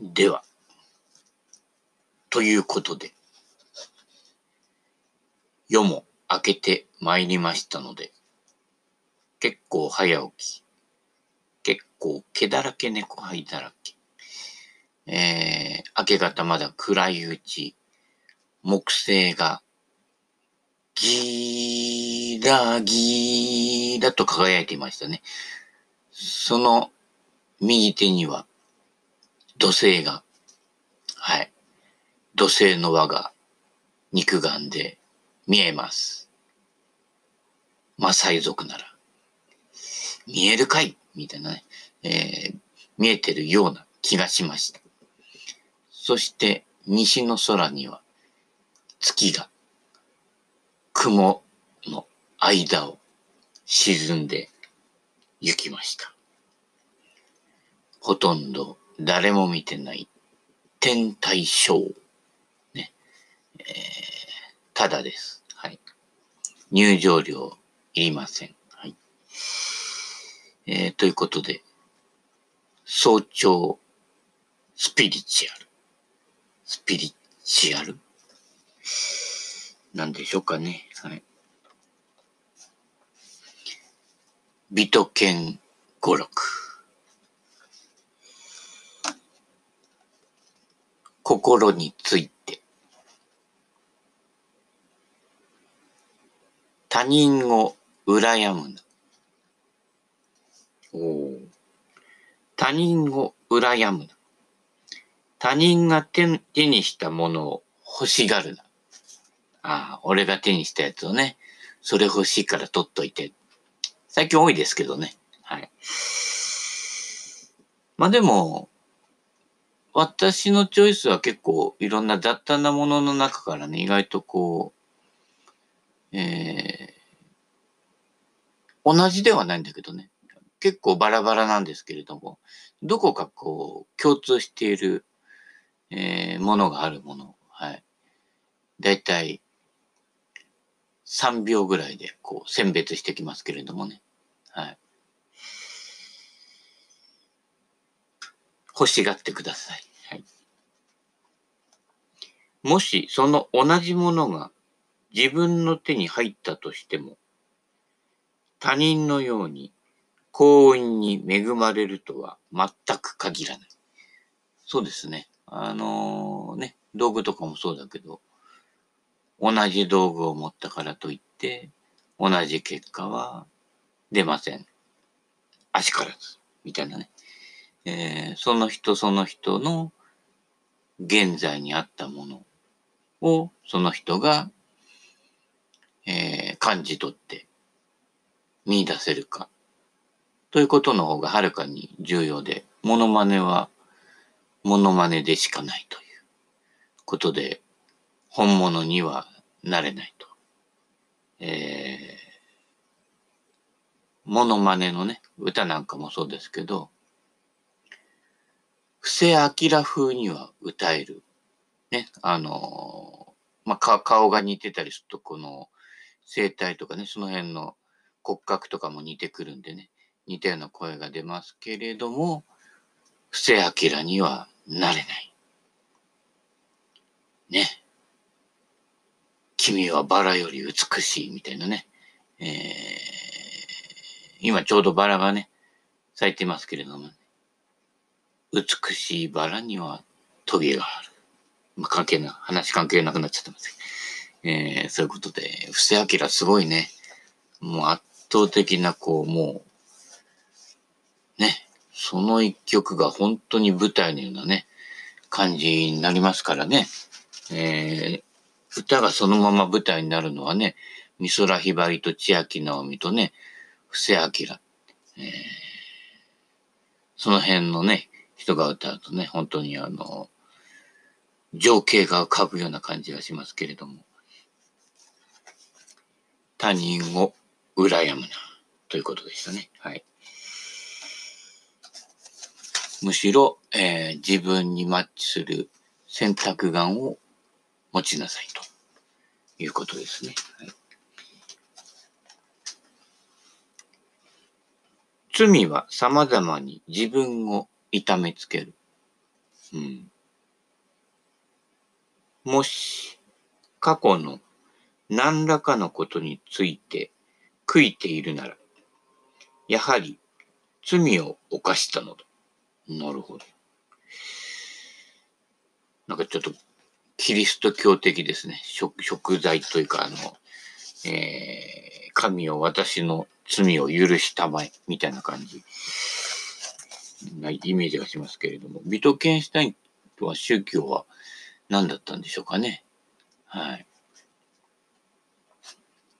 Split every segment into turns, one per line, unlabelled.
では、ということで、夜も明けて参りましたので、結構早起き、結構毛だらけ猫灰だらけ、えー、明け方まだ暗いうち、木星がギーラギーラと輝いていましたね。その右手には土星が、はい。土星の輪が肉眼で見えます。マサイ族なら。見えるかい？みたいなね、えー、見えてるような気がしました。そして西の空には月が雲の間を沈んで行きました。ほとんど誰も見てない天体ショー。ね。えー、ただです。はい。入場料いりません。はい。えー、ということで、早朝スピリチュアル。スピリチュアル？なんでしょうかね。はい。美と剣語録。心について。他人を羨むな。お他人を羨むな。他人が手手にしたものを欲しがるな。ああ、俺が手にしたやつをね、それ欲しいから取っといて。最近多いですけどね。はい。まあでも、私のチョイスは結構いろんな雑多なものの中からね、意外とこう、えー、同じではないんだけどね、結構バラバラなんですけれども、どこかこう、共通している、えー、ものがあるもの、はい。だいたい3秒ぐらいでこう選別してきますけれどもね。はい。欲しがってください。はい。もしその同じものが自分の手に入ったとしても、他人のように幸運に恵まれるとは全く限らない。そうですね。あのー、ね、道具とかもそうだけど、同じ道具を持ったからといって、同じ結果は出ません。あしからず。みたいなね。えー、その人その人の現在にあったものをその人が、えー、感じ取って見出せるかということの方がはるかに重要で、モノマネはモノマネでしかないということで、本物にはなれないと。えー、モノマネのね、歌なんかもそうですけど、布施明風には歌える。ね、あのまあ、顔が似てたりすると、この声帯とかね、その辺の骨格とかも似てくるんでね、似たような声が出ますけれども、布施明にはなれない。ね。君はバラより美しいみたいなね。えー、今ちょうどバラがね、咲いてますけれども、美しいバラにはトゲがある。まあ、関係ない、話関係なくなっちゃってますえー、そういうことで、布施明すごいね。もう圧倒的な、こう、もう、ね、その一曲が本当に舞台のようなね、感じになりますからね。えー、歌がそのまま舞台になるのはね、美空ひばりと千秋直美とね、布施明。えー、その辺のね、人が歌うとね、本当にあの、情景が浮かぶような感じがしますけれども、他人を羨むな、ということでしたね。はい。むしろ、えー、自分にマッチする選択眼を持ちなさいということですね。はい、罪は様々に自分を痛めつける。うん。もし、過去の何らかのことについて悔いているなら、やはり罪を犯したのだ。なるほど。なんかちょっとキリスト教的ですね。食食材というか、あの、えー、神を私の罪を許したまえ、みたいな感じないイメージがしますけれども、ビトケンシュタインとは宗教は何だったんでしょうかね。はい。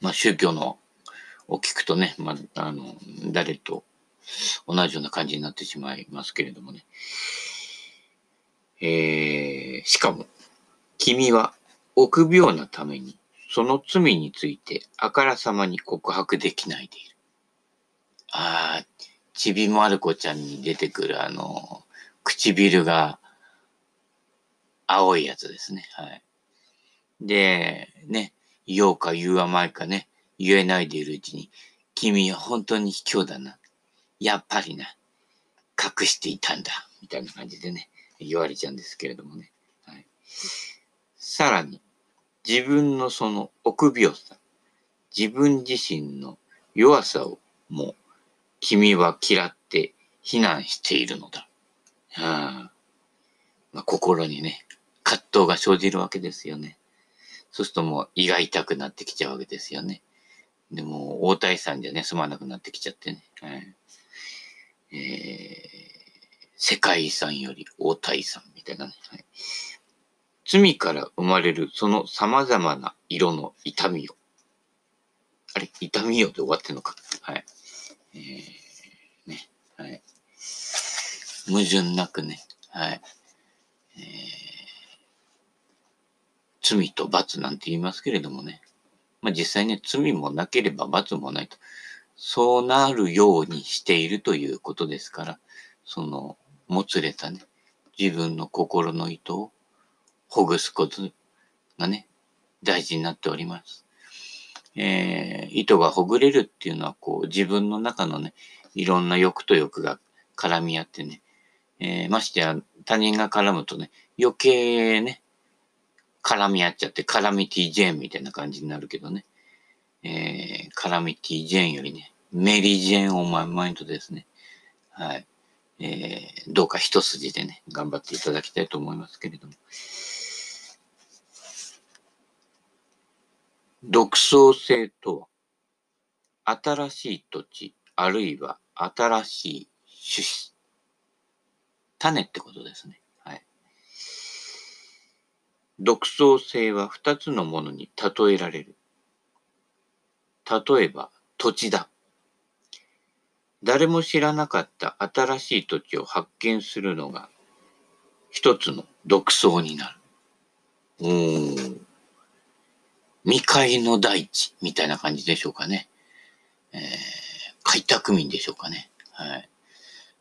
まあ宗教のを聞くとね、まあ、あの、誰と同じような感じになってしまいますけれどもね。えー、しかも、君は臆病なために、その罪についてあからさまに告白できないでいる。ああ、ちびまる子ちゃんに出てくるあの、唇が青いやつですね。はい。で、ね、言おうか言うまいかね、言えないでいるうちに、君は本当に卑怯だな。やっぱりな。隠していたんだ。みたいな感じでね、言われちゃうんですけれどもね。はい、さらに、自分のその臆病さ、自分自身の弱さをもう君は嫌って非難しているのだ。はあまあ、心にね、葛藤が生じるわけですよね。そうするともう胃が痛くなってきちゃうわけですよね。でも、大谷さんじゃね、済まなくなってきちゃってね。はいえー、世界遺産より大谷さんみたいなね。はい、罪から生まれるその様々な色の痛みを。あれ痛みよで終わってんのか。はい。えー、ね。はい。矛盾なくね。はい。えー、罪と罰なんて言いますけれどもね。まあ、実際ね、罪もなければ罰もないと。そうなるようにしているということですから、その、もつれたね、自分の心の糸をほぐすことがね、大事になっております。えー、糸がほぐれるっていうのは、こう、自分の中のね、いろんな欲と欲が絡み合ってね、えー、ましてや他人が絡むとね、余計ね、絡み合っちゃって、カラミティ・ジェーンみたいな感じになるけどね。えー、カラミティ・ジェーンよりね、メリー・ジェーン・オーマイ・マインドですね。はい。えー、どうか一筋でね、頑張っていただきたいと思いますけれども。独創性とは、新しい土地、あるいは新しい種子。種ってことですね。はい独創性は二つのものに例えられる。例えば、土地だ。誰も知らなかった新しい土地を発見するのが一つの独創になる。おー。未開の大地みたいな感じでしょうかね。えー、開拓民でしょうかね。はい。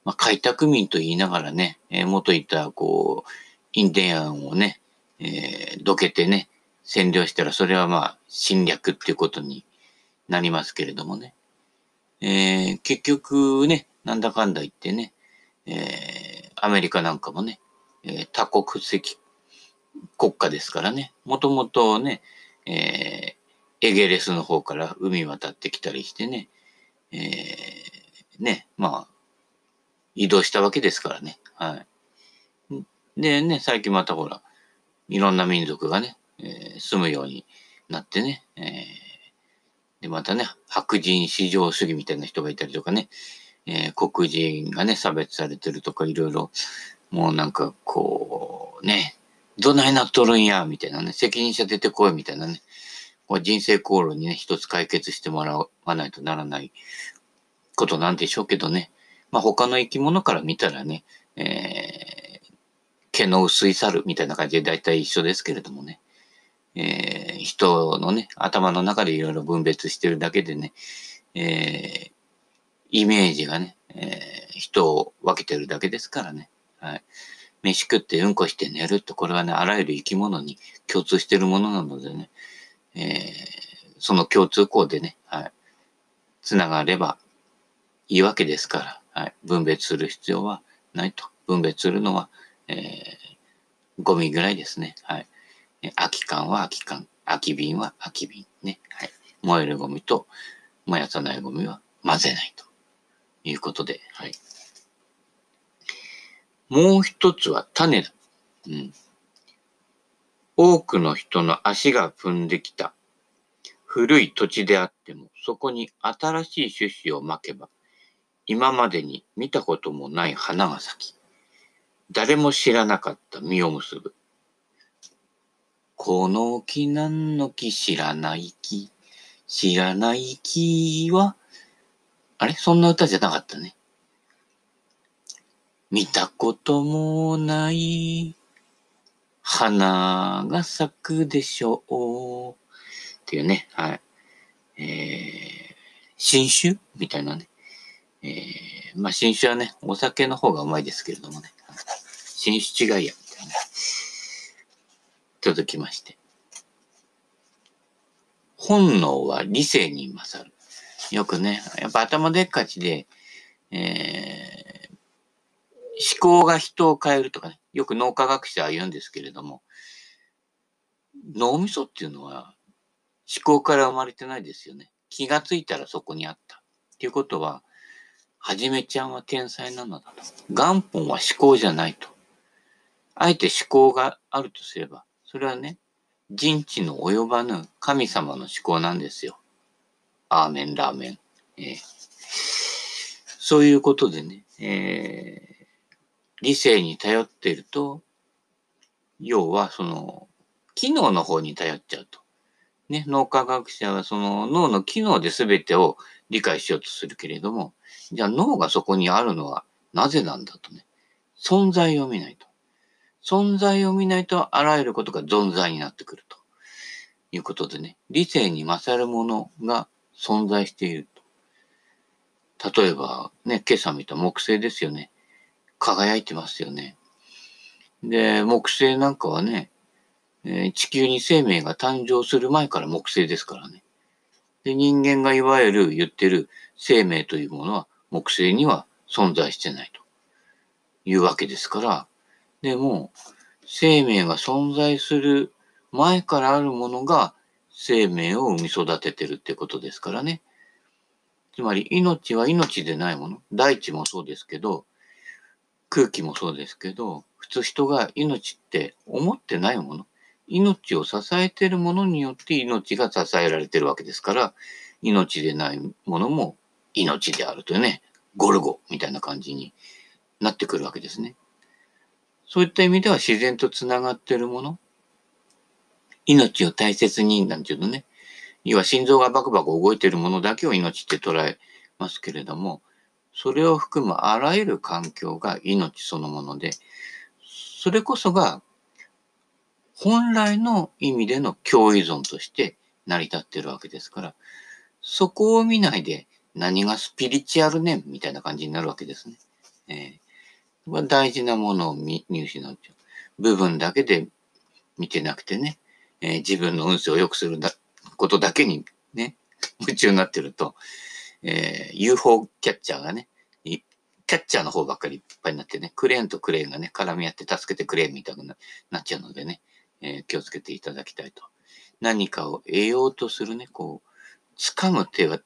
まあ、開拓民と言いながらね、えー、元いた、こう、インディアンをね、えー、どけてね、占領したら、それはまあ、侵略っていうことになりますけれどもね。えー、結局ね、なんだかんだ言ってね、えー、アメリカなんかもね、えー、多国籍国家ですからね、もともとね、えー、エゲレスの方から海渡ってきたりしてね、えー、ね、まあ、移動したわけですからね。はい。でね、最近またほら、いろんな民族がね、えー、住むようになってね、えー、で、またね、白人至上主義みたいな人がいたりとかね、えー、黒人がね、差別されてるとか、いろいろ、もうなんかこう、ね、どないなっとるんや、みたいなね、責任者出てこい、みたいなね、こう人生航路にね、一つ解決してもらわないとならないことなんでしょうけどね。まあ他の生き物から見たらね、え毛の薄い猿みたいな感じで大体一緒ですけれどもね。えー、人のね、頭の中でいろいろ分別してるだけでね、えー、イメージがね、えー、人を分けてるだけですからね。はい。飯食ってうんこして寝るって、これはね、あらゆる生き物に共通しているものなのでね、えー、その共通項でね、はい。つながればいいわけですから、はい。分別する必要はないと。分別するのは、えー、ゴミぐらいですね。はい。空き缶は空き缶。空き瓶は空き瓶。ね。はい。燃えるゴミと燃やさないゴミは混ぜないということで、はい。もう一つは種だ。うん。多くの人の足が踏んできた古い土地であっても、そこに新しい種子をまけば、今までに見たこともない花が咲き、誰も知らなかった実を結ぶ。この木何の木知らない木。知らない木は、あれ？そんな歌じゃなかったね。見たこともない花が咲くでしょう。っていうね、はい。えー、新酒みたいなね。えー、まあ新酒はね、お酒の方がうまいですけれどもね。新酒違いや、みたいな。届きまして。本能は理性に勝る。よくね、やっぱ頭でっかちで、えー、思考が人を変えるとかね、よく脳科学者は言うんですけれども、脳みそっていうのは思考から生まれてないですよね。気がついたらそこにあった。っていうことは、はじめちゃんは天才なのだと。元本は思考じゃないと。あえて思考があるとすれば、それはね、人知の及ばぬ神様の思考なんですよ。アーメン、ラーメン。えー、そういうことでね、えー、理性に頼っていると、要はその、機能の方に頼っちゃうと。ね、脳科学者はその脳の機能で全てを理解しようとするけれども、じゃあ脳がそこにあるのはなぜなんだとね、存在を見ないと。存在を見ないとあらゆることが存在になってくるということでね、理性に勝るものが存在していると。例えば、ね、今朝見た木星ですよね。輝いてますよね。で、木星なんかはね、地球に生命が誕生する前から木星ですからね。で、人間がいわゆる言ってる生命というものは木星には存在してないというわけですから、でも、生命が存在する前からあるものが生命を生み育ててるってことですからね。つまり命は命でないもの。大地もそうですけど、空気もそうですけど、普通人が命って思ってないもの。命を支えているものによって命が支えられてるわけですから、命でないものも命であるというね、ゴルゴみたいな感じになってくるわけですね。そういった意味では自然とつながっているもの、命を大切になんていうのね、要は心臓がバクバク動いているものだけを命って捉えますけれども、それを含むあらゆる環境が命そのもので、それこそが本来の意味での共依存として成り立ってるわけですから、そこを見ないで何がスピリチュアルねみたいな感じになるわけですね。えー大事なものを見失う部分だけで見てなくてね、えー、自分の運勢を良くするだことだけにね、夢中になってると、えー、UFO キャッチャーがね、キャッチャーの方ばっかりいっぱいになってね、クレーンとクレーンがね、絡み合って助けてくれみたいになっちゃうのでね、えー、気をつけていただきたいと。何かを得ようとするね、こう、掴む手は、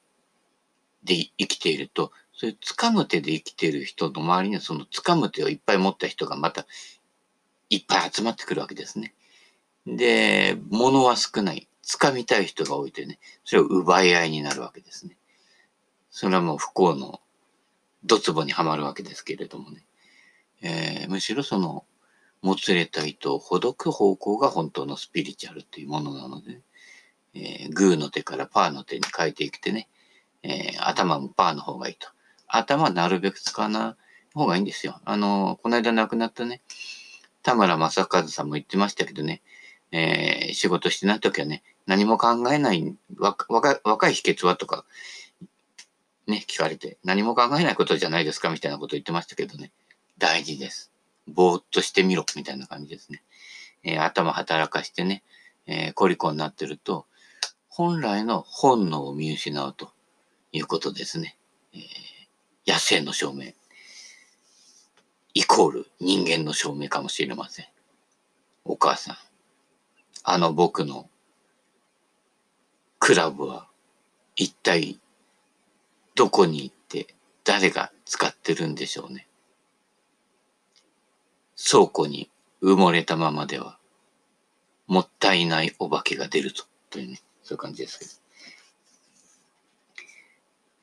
で生きていると、そういう掴む手で生きている人の周りにはその掴む手をいっぱい持った人がまたいっぱい集まってくるわけですね。で、物は少ない。掴みたい人が多いとね、それを奪い合いになるわけですね。それはもう不幸のドツボにはまるわけですけれどもね。えー、むしろその、もつれた糸をほどく方向が本当のスピリチュアルというものなので、えー、グーの手からパーの手に変えていくてね、えー、頭もパーの方がいいと。頭なるべく使わない方がいいんですよ。あの、この間亡くなったね、田村正和さんも言ってましたけどね、えー、仕事してない時はね、何も考えない、若若い秘訣はとか、ね、聞かれて、何も考えないことじゃないですかみたいなこと言ってましたけどね、大事です。ぼーっとしてみろ、みたいな感じですね。えー、頭働かしてね、えー、コリコになってると、本来の本能を見失うということですね。えー野生の証明。イコール人間の証明かもしれません。お母さん、あの僕のクラブは一体どこに行って誰が使ってるんでしょうね。倉庫に埋もれたままではもったいないお化けが出るぞというね、そういう感じですけど。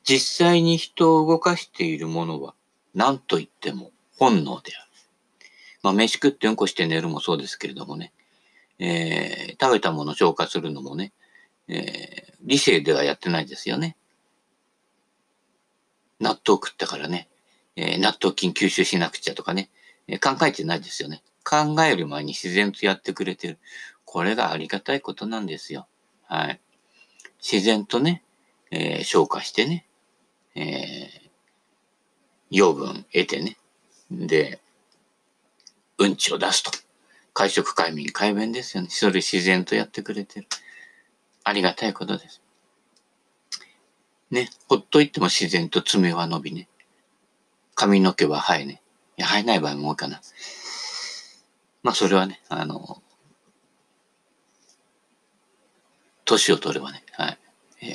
実際に人を動かしているものは何と言っても本能である。まあ、飯食ってうんこして寝るもそうですけれどもね、えー、食べたものを消化するのもね、えー、理性ではやってないですよね。納豆食ったからね、えー、納豆菌吸収しなくちゃとかね、えー、考えてないですよね。考える前に自然とやってくれてる。これがありがたいことなんですよ。はい。自然とね、えー、消化してね、えー、養分得てね。で、うんちを出すと。会食快眠快便ですよね。それ自然とやってくれてる。ありがたいことです。ね、ほっといても自然と爪は伸びね。髪の毛は生えね。いや、生えない場合も多いかな。まあ、それはね、あの、年を取ればね、はい。えー、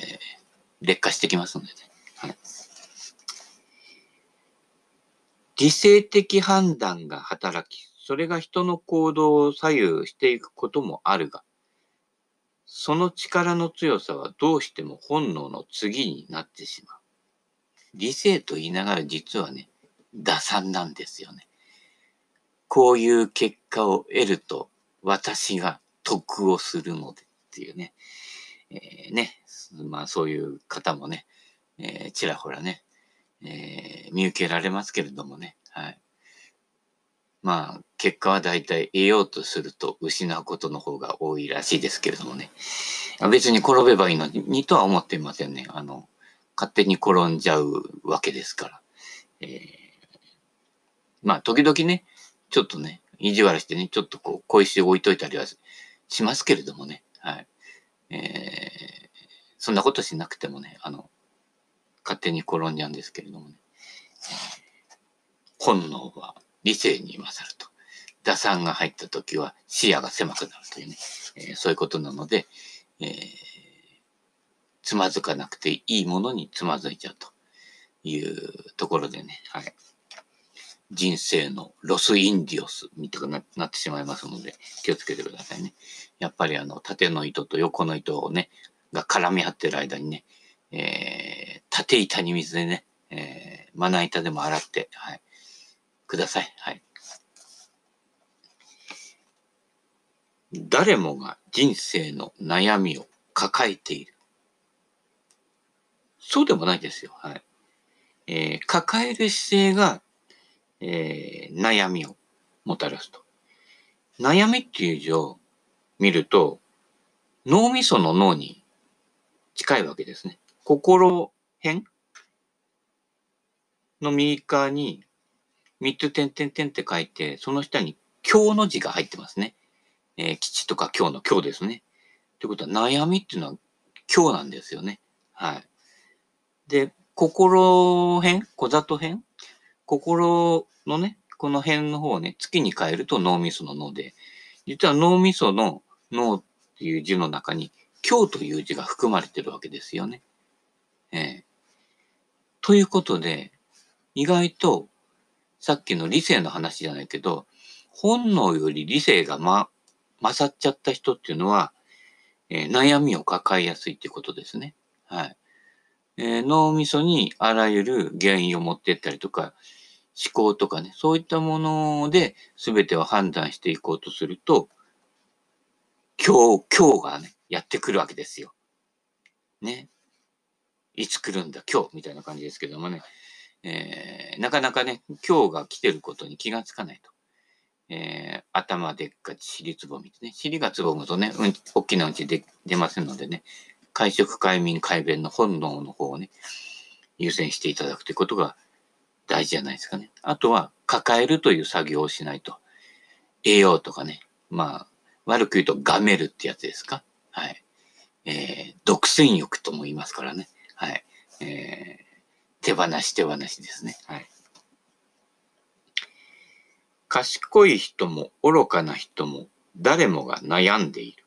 劣化してきますのでね。はい。理性的判断が働き、それが人の行動を左右していくこともあるが、その力の強さはどうしても本能の次になってしまう。理性と言いながら実はね、打算なんですよね。こういう結果を得ると私が得をするのでっていうね。えー、ね。まあそういう方もね、えー、ちらほらね、えー、見受けられますけれどもね。はい。まあ、結果は大体得ようとすると失うことの方が多いらしいですけれどもね。別に転べばいいのにとは思っていませんね。あの、勝手に転んじゃうわけですから。えー、まあ、時々ね、ちょっとね、意地悪してね、ちょっとこう、小石を置いといたりはしますけれどもね。はい。えー、そんなことしなくてもね、あの、勝手に転んじゃうんですけれどもね。本能は理性に勝ると。打算が入った時は視野が狭くなるというね、えー、そういうことなので、えー、つまずかなくていいものにつまずいちゃうというところでね、はい。人生のロスインディオスみたいになってしまいますので、気をつけてくださいね。やっぱりあの、縦の糸と横の糸をね、が絡み合ってる間にね、えー、縦板に水でね、えー、まな板でも洗って、はい、ください。はい。誰もが人生の悩みを抱えている。そうでもないですよ。はい。えー、抱える姿勢が、えー、悩みをもたらすと。悩みっていう字を見ると、脳みその脳に近いわけですね。心辺の右側に三つ点々点って書いて、その下に今日の字が入ってますね。えー、吉とか今日の今日ですね。ということは悩みっていうのは今日なんですよね。はい。で、心辺？小里辺？心のね、この辺の方をね、月に変えると脳みその脳で、実は脳みその脳っていう字の中に、今日という字が含まれてるわけですよね。えー、ということで、意外とさっきの理性の話じゃないけど、本能より理性がま、勝っちゃった人っていうのは、えー、悩みを抱えやすいってことですね。はい。えー、脳みそにあらゆる原因を持ってったりとか、思考とかね、そういったもので全てを判断していこうとすると、今日、今日がね、やってくるわけですよ。ね。いつ来るんだ、今日、みたいな感じですけどもね。えー、なかなかね、今日が来てることに気がつかないと。えー、頭でっかち、尻つぼみね。尻がつぼむとね、うん、大きなうんちで出ませんのでね、会食、快眠、快便の本能の方をね、優先していただくということが大事じゃないですかね。あとは、抱えるという作業をしないと。栄養とかね、まあ、悪く言うと、がめるってやつですか？はい。えー、独占欲とも言いますからね。はい。えー手放し手放しですね。はい。賢い人も愚かな人も誰もが悩んでいる。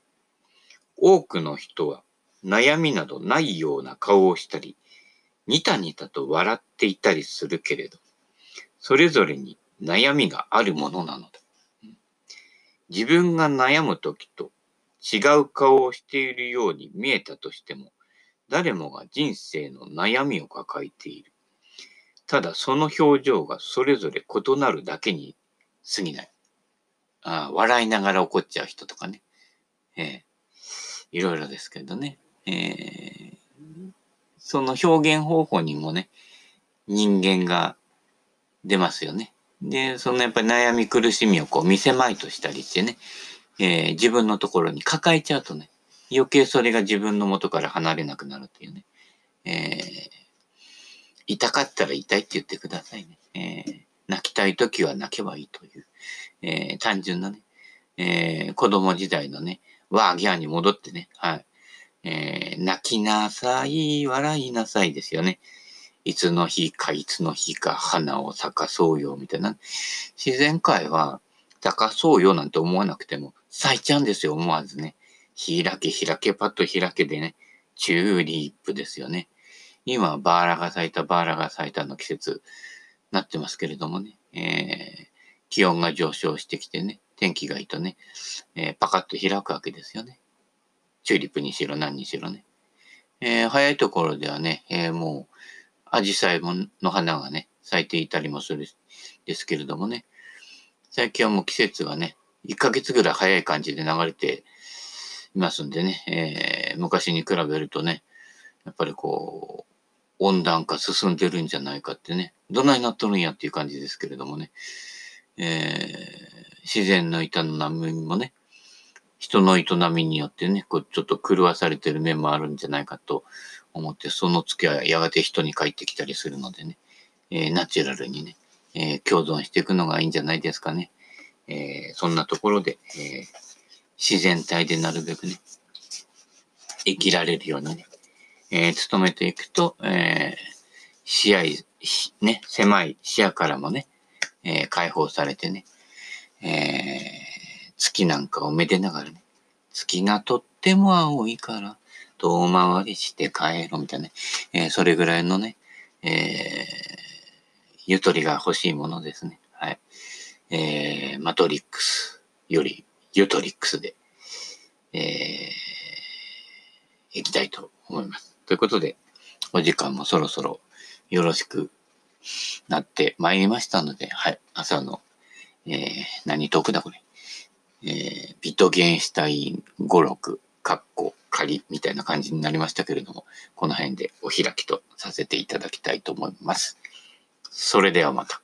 多くの人は悩みなどないような顔をしたり、ニタニタと笑っていたりするけれど、それぞれに悩みがあるものなのだ。自分が悩むときと違う顔をしているように見えたとしても、誰もが人生の悩みを抱えている。ただその表情がそれぞれ異なるだけに過ぎない。ああ笑いながら怒っちゃう人とかね。ええいろいろですけどね。ええその表現方法にもね、人間が出ますよね。で、そのやっぱり悩み苦しみをこう見せまいとしたりしてね、えー、自分のところに抱えちゃうとね、余計それが自分の元から離れなくなるっていうね。えー、痛かったら痛いって言ってくださいね。えー、泣きたい時は泣けばいいという、えー、単純なね、えー、子供時代のね、ワーギャーに戻ってね、はい。えー、泣きなさい、笑いなさいですよね。いつの日か、いつの日か、花を咲かそうよ、みたいな。自然界は、咲かそうよなんて思わなくても、咲いちゃうんですよ、思わずね。開け開け、パッと開けでね、チューリップですよね。今、バーラが咲いた、バーラが咲いたの季節なってますけれどもね。えー、気温が上昇してきてね、天気がいいとね、えー、パカッと開くわけですよね。チューリップにしろ何にしろね。えー、早いところではね、えー、もう、アジサイの花がね、咲いていたりもするですけれどもね、最近はもう季節がね、1ヶ月ぐらい早い感じで流れていますんでね、えー、昔に比べるとね、やっぱりこう、温暖化進んでるんじゃないかってね、どないなっとるんやっていう感じですけれどもね、えー、自然の営みもね、人の営みによってね、こうちょっと狂わされてる面もあるんじゃないかと思って、その月はやがて人に帰ってきたりするのでね、えー、ナチュラルにね、えー、共存していくのがいいんじゃないですかね。えー、そんなところで、え自然体でなるべくね、生きられるようにね、え努めていくと、え視野、ね、狭い視野からもね、え解放されてね、え月なんかをめでながらね、月がとっても青いから、遠回りして帰ろうみたいなね、えー、それぐらいのね、えー、ゆとりが欲しいものですね。はい。えー、マトリックスよりゆとりックスで、えー、いきたいと思います。ということで、お時間もそろそろよろしくなってまいりましたので、はい。朝の、えー、何トークだこれ。えー、ビトゲンシュタイン語録、カッコ、仮みたいな感じになりましたけれども、この辺でお開きとさせていただきたいと思います。それではまた。